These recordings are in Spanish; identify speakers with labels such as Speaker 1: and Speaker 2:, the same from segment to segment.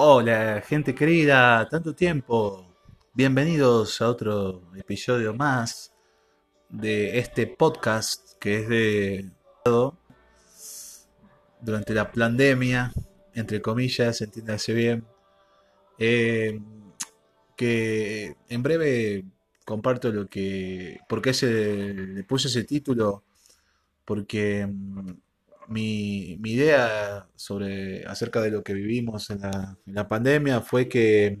Speaker 1: Hola, gente querida, tanto tiempo. Bienvenidos a otro episodio más de este podcast que es de durante la pandemia, entre comillas, entiéndase bien. Eh, que en breve comparto lo que. ¿Por qué se le puse ese título? Porque mm, mi, mi idea sobre acerca de lo que vivimos en la, pandemia fue que,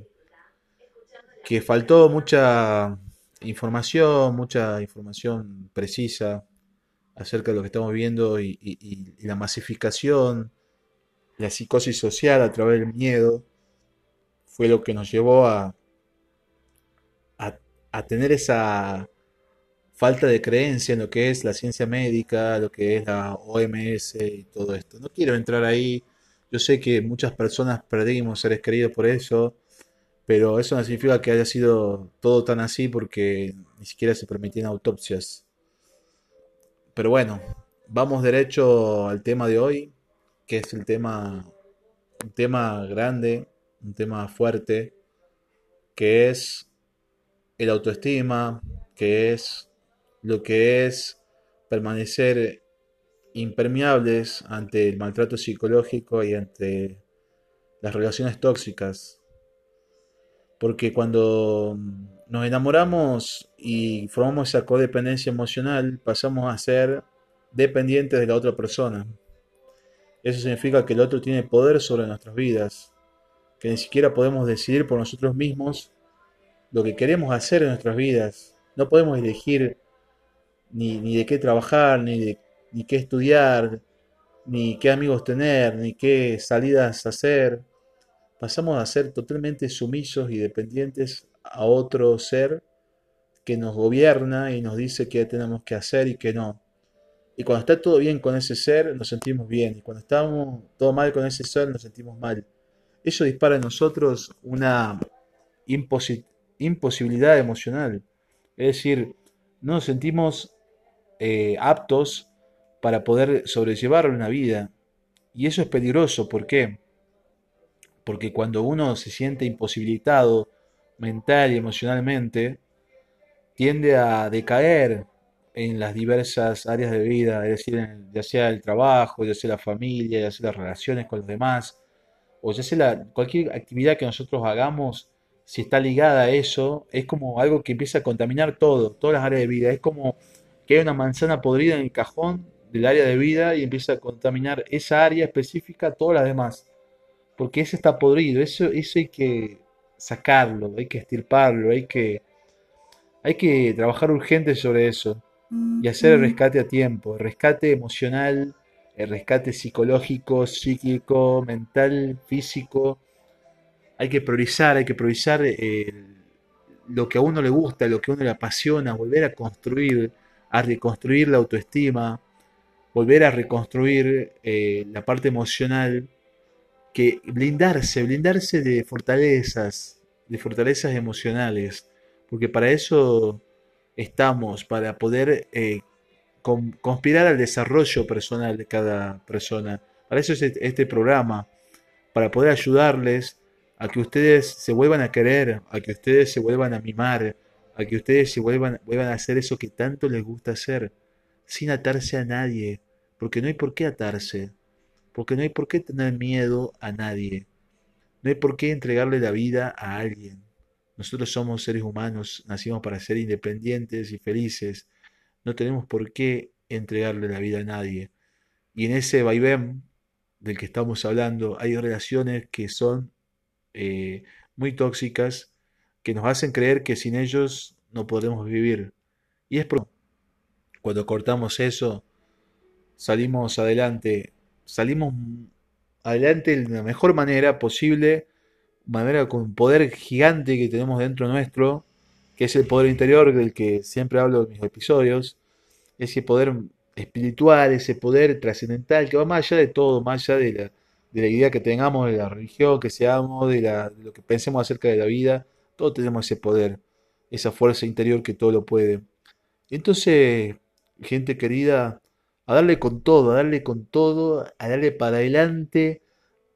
Speaker 1: que faltó mucha información, mucha información precisa acerca de lo que estamos viendo y, y- la masificación, la psicosis social a través del miedo, fue lo que nos llevó a, a tener esa falta de creencia en lo que es la ciencia médica, lo que es la OMS y todo esto. No quiero entrar ahí. Yo sé que muchas personas perdimos seres queridos por eso, pero eso no significa que haya sido todo tan así porque ni siquiera se permitían autopsias. Pero bueno, vamos derecho al tema de hoy, que es el tema, un tema grande, un tema fuerte, que es el autoestima, que es lo que es permanecer impermeables ante el maltrato psicológico y ante las relaciones tóxicas. Porque cuando nos enamoramos y formamos esa codependencia emocional, pasamos a ser dependientes de la otra persona. Eso significa que el otro tiene poder sobre nuestras vidas, que ni siquiera podemos decidir por nosotros mismos lo que queremos hacer en nuestras vidas. No podemos elegir ni, ni de qué trabajar, ni de ni qué estudiar, ni qué amigos tener, ni qué salidas hacer. Pasamos a ser totalmente sumisos y dependientes a otro ser que nos gobierna y nos dice qué tenemos que hacer y qué no. Y cuando está todo bien con ese ser, nos sentimos bien. Y cuando estamos todo mal con ese ser, nos sentimos mal. Eso dispara en nosotros una imposi- imposibilidad emocional. Es decir, no nos sentimos eh, aptos para poder sobrellevar una vida. Y eso es peligroso. ¿Por qué? Porque cuando uno se siente imposibilitado mental y emocionalmente, tiende a decaer en las diversas áreas de vida, es decir, ya sea el trabajo, ya sea la familia, ya sea las relaciones con los demás, o ya sea la- cualquier actividad que nosotros hagamos, si está ligada a eso, es como algo que empieza a contaminar todo, todas las áreas de vida. Es como que hay una manzana podrida en el cajón del área de vida y empieza a contaminar esa área específica, todas las demás. Porque ese está podrido, eso, eso hay que sacarlo, hay que estirparlo, hay que, hay que trabajar urgente sobre eso y hacer el rescate a tiempo, el rescate emocional, el rescate psicológico, psíquico, mental, físico. Hay que priorizar, hay que priorizar eh, lo que a uno le gusta, lo que a uno le apasiona, volver a construir, a reconstruir la autoestima, volver a reconstruir eh, la parte emocional, que blindarse, blindarse de fortalezas, de fortalezas emocionales, porque para eso estamos, para poder eh, con- conspirar al desarrollo personal de cada persona. Para eso es este este programa, para poder ayudarles a que ustedes se vuelvan a querer, a que ustedes se vuelvan a mimar, a que ustedes se vuelvan, vuelvan a hacer eso que tanto les gusta hacer, sin atarse a nadie, porque no hay por qué atarse, porque no hay por qué tener miedo a nadie, no hay por qué entregarle la vida a alguien. Nosotros somos seres humanos, nacimos para ser independientes y felices, no tenemos por qué entregarle la vida a nadie. Y en ese vaivén del que estamos hablando, hay relaciones que son eh, muy tóxicas, que nos hacen creer que sin ellos no podemos vivir. Y es por cuando cortamos eso, salimos adelante, salimos adelante de la mejor manera posible, manera con un poder gigante que tenemos dentro nuestro, que es el poder interior del que siempre hablo en mis episodios, ese poder espiritual, ese poder trascendental que va más allá de todo, más allá de la, de la idea que tengamos de la religión, que seamos, de, de lo que pensemos acerca de la vida, todos tenemos ese poder, esa fuerza interior que todo lo puede. Entonces, gente querida, a darle con todo, a darle con todo, a darle para adelante,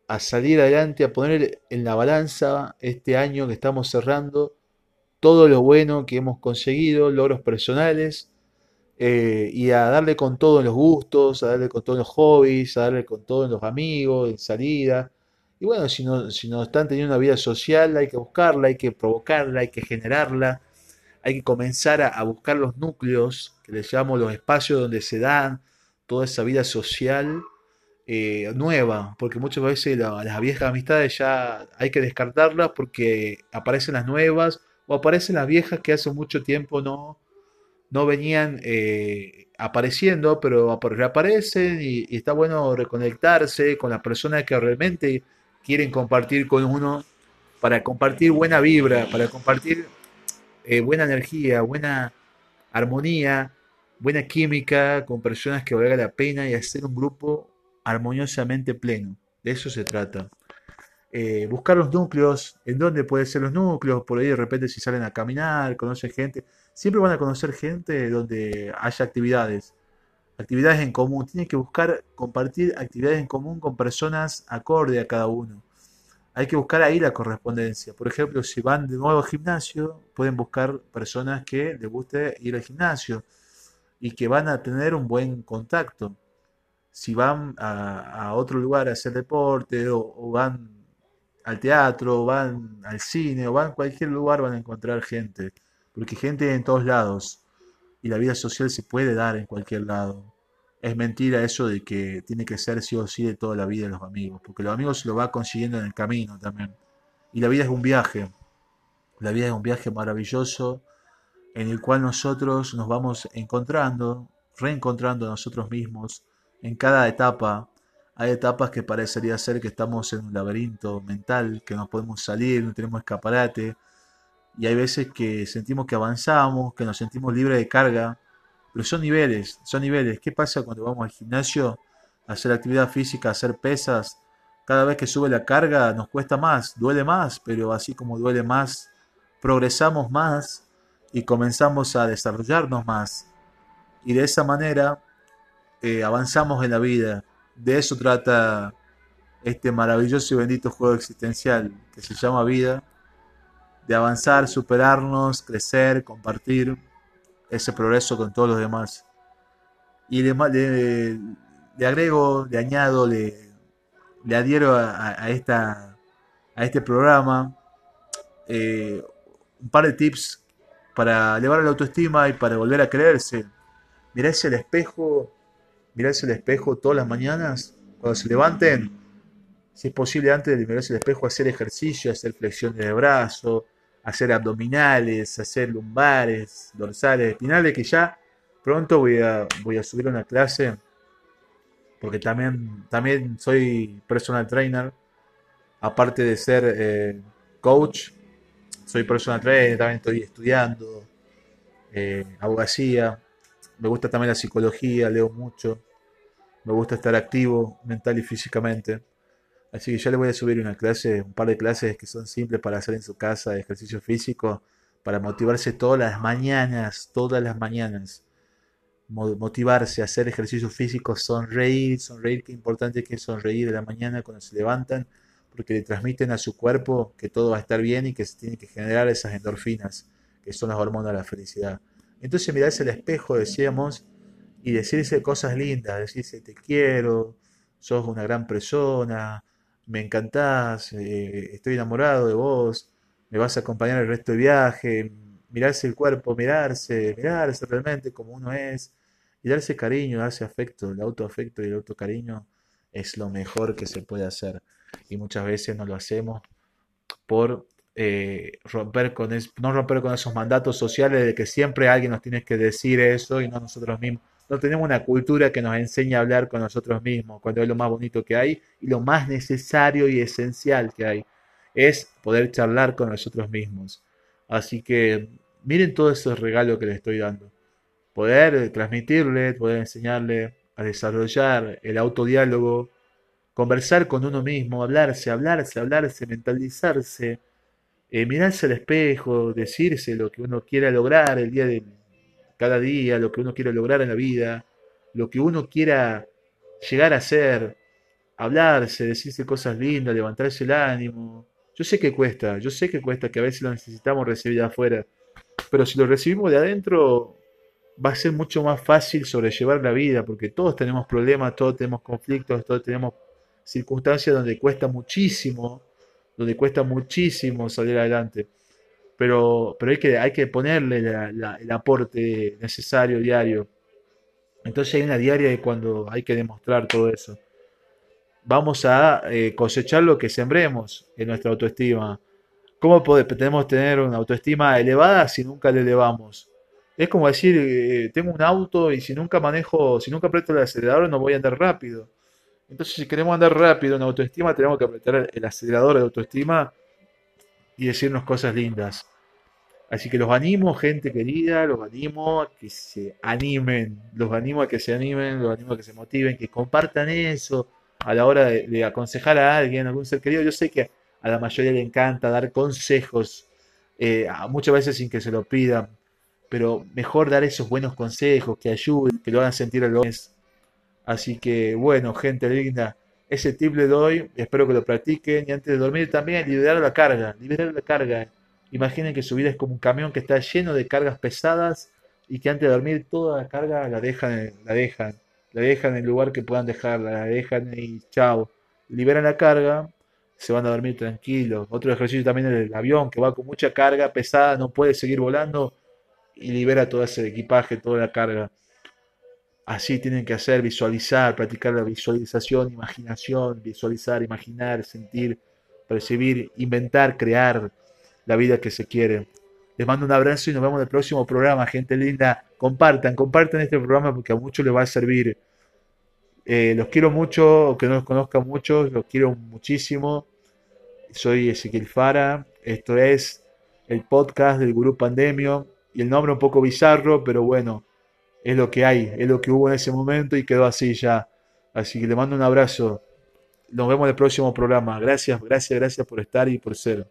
Speaker 1: a salir adelante, a poner en la balanza este año que estamos cerrando, todo lo bueno que hemos conseguido, logros personales, eh, y a darle con todo en los gustos, a darle con todo en los hobbies, a darle con todo en los amigos, en salida. Y bueno, si no, si no están teniendo una vida social, hay que buscarla, hay que provocarla, hay que generarla, hay que comenzar a, buscar los núcleos, que les llamamos los espacios donde se dan toda esa vida social eh, nueva, porque muchas veces las viejas amistades ya hay que descartarlas porque aparecen las nuevas o aparecen las viejas que hace mucho tiempo no, no venían eh, apareciendo, pero reaparecen y, está bueno reconectarse con las personas que realmente quieren compartir con uno para compartir buena vibra, para compartir eh, buena energía, buena armonía, buena química con personas que valga la pena y hacer un grupo armoniosamente pleno. De eso se trata. Eh, buscar los núcleos, en dónde pueden ser los núcleos, por ahí de repente si salen a caminar, conocen gente, siempre van a conocer gente donde haya actividades, actividades en común, tienen que buscar compartir actividades en común con personas acorde a cada uno. Hay que buscar ahí la correspondencia. Por ejemplo, si van de nuevo al gimnasio, pueden buscar personas que les guste ir al gimnasio y que van a tener un buen contacto. Si van a, otro lugar a hacer deporte o van al teatro, van al cine, o van a cualquier lugar, van a encontrar gente. Porque gente en todos lados. Y la vida social se puede dar en cualquier lado. Es mentira eso de que tiene que ser sí o sí de toda la vida de los amigos. Porque los amigos lo va consiguiendo en el camino también. Y la vida es un viaje. La vida es un viaje maravilloso en el cual nosotros nos vamos encontrando, reencontrando a nosotros mismos en cada etapa hay etapas que parecería ser que estamos en un laberinto mental, que no podemos salir, no tenemos escaparate. Y hay veces que sentimos que avanzamos, que nos sentimos libres de carga. Pero son niveles, son niveles. ¿Qué pasa cuando vamos al gimnasio a hacer actividad física, a hacer pesas? Cada vez que sube la carga nos cuesta más, duele más, pero así como duele más, progresamos más y comenzamos a desarrollarnos más. Y de esa manera eh, avanzamos en la vida de eso trata este maravilloso y bendito juego existencial que se llama vida, de avanzar, superarnos, crecer, compartir ese progreso con todos los demás. Y le, le, agrego, le añado, le, le adhiero a, esta, a este programa eh, un par de tips para elevar la autoestima y para volver a creerse. Mirarse el espejo mirarse el espejo todas las mañanas, cuando se levanten, si es posible antes de mirarse el espejo, hacer ejercicio, hacer flexiones de brazo, hacer abdominales, hacer lumbares, dorsales, espinales, que ya pronto voy a, voy a subir una clase, porque también, también soy personal trainer, aparte de ser eh, coach, soy personal trainer, también estoy estudiando eh, abogacía, me gusta también la psicología, leo mucho. Me gusta estar activo mental y físicamente. Así que ya le voy a subir una clase, un par de clases que son simples para hacer en su casa, de ejercicio físico, para motivarse todas las mañanas, todas las mañanas. Motivarse a hacer ejercicio físico, sonreír, sonreír, qué importante que es sonreír de la mañana cuando se levantan, porque le transmiten a su cuerpo que todo va a estar bien y que se tiene que generar esas endorfinas, que son las hormonas de la felicidad. Entonces mirarse al espejo, decíamos, y decirse cosas lindas, decirse te quiero, sos una gran persona, me encantás, eh, estoy enamorado de vos, me vas a acompañar el resto del viaje, mirarse el cuerpo, mirarse, mirarse realmente como uno es, y darse cariño, darse afecto, el autoafecto y el autocariño es lo mejor que se puede hacer. Y muchas veces no lo hacemos por eh, romper con no romper con esos mandatos sociales de que siempre alguien nos tiene que decir eso y no nosotros mismos. No tenemos una cultura que nos enseñe a hablar con nosotros mismos, cuando es lo más bonito que hay y lo más necesario y esencial que hay, es poder charlar con nosotros mismos. Así que miren todo ese regalo que le estoy dando. Poder transmitirle, poder enseñarle a desarrollar el autodiálogo, conversar con uno mismo, hablarse, hablarse, hablarse, mentalizarse, eh, mirarse al espejo, decirse lo que uno quiera lograr el día de cada día, lo que uno quiere lograr en la vida, lo que uno quiera llegar a ser, hablarse, decirse cosas lindas, levantarse el ánimo. Yo sé que cuesta, yo sé que cuesta, que a veces lo necesitamos recibir de afuera, pero si lo recibimos de adentro, va a ser mucho más fácil sobrellevar la vida, porque todos tenemos problemas, todos tenemos conflictos, todos tenemos circunstancias donde cuesta muchísimo, donde cuesta muchísimo salir adelante. Pero, pero hay, que, hay que ponerle el aporte necesario diario. Entonces hay una diaria de cuando hay que demostrar todo eso. Vamos a eh, cosechar lo que sembremos en nuestra autoestima. ¿Cómo podemos tener una autoestima elevada si nunca le elevamos? Es como decir, eh, tengo un auto y si nunca manejo, si nunca aprieto el acelerador no voy a andar rápido. Entonces si queremos andar rápido en autoestima tenemos que apretar el acelerador de autoestima y decirnos cosas lindas. Así que los animo, gente querida, los animo a que se animen, los animo a que se animen, los animo a que se motiven, que compartan eso a la hora de, aconsejar a alguien, a algún ser querido. Yo sé que a la mayoría le encanta dar consejos, eh, muchas veces sin que se lo pidan pero mejor dar esos buenos consejos que ayuden, que lo hagan sentir a los Así que bueno, gente linda, ese tip le doy, espero que lo practiquen y antes de dormir también liberar la carga, liberar la carga. Imaginen que su vida es como un camión que está lleno de cargas pesadas y que antes de dormir toda la carga la dejan, la dejan, la dejan en el lugar que puedan dejarla, la dejan y chao. Liberan la carga, se van a dormir tranquilos. Otro ejercicio también es el avión que va con mucha carga pesada, no puede seguir volando y libera todo ese equipaje, toda la carga. Así tienen que hacer, visualizar, practicar la visualización, imaginación, visualizar, imaginar, sentir, percibir, inventar, crear la vida que se quiere. Les mando un abrazo y nos vemos en el próximo programa, gente linda. Compartan, compartan este programa porque a muchos les va a servir. Eh, los quiero mucho, aunque no los conozca mucho, los quiero muchísimo. Soy Ezequiel Fara. Esto es el podcast del Gurú Pandemio y el nombre un poco bizarro, pero bueno, es lo que hay, es lo que hubo en ese momento y quedó así ya. Así que le mando un abrazo. Nos vemos en el próximo programa. Gracias, gracias, gracias por estar y por ser.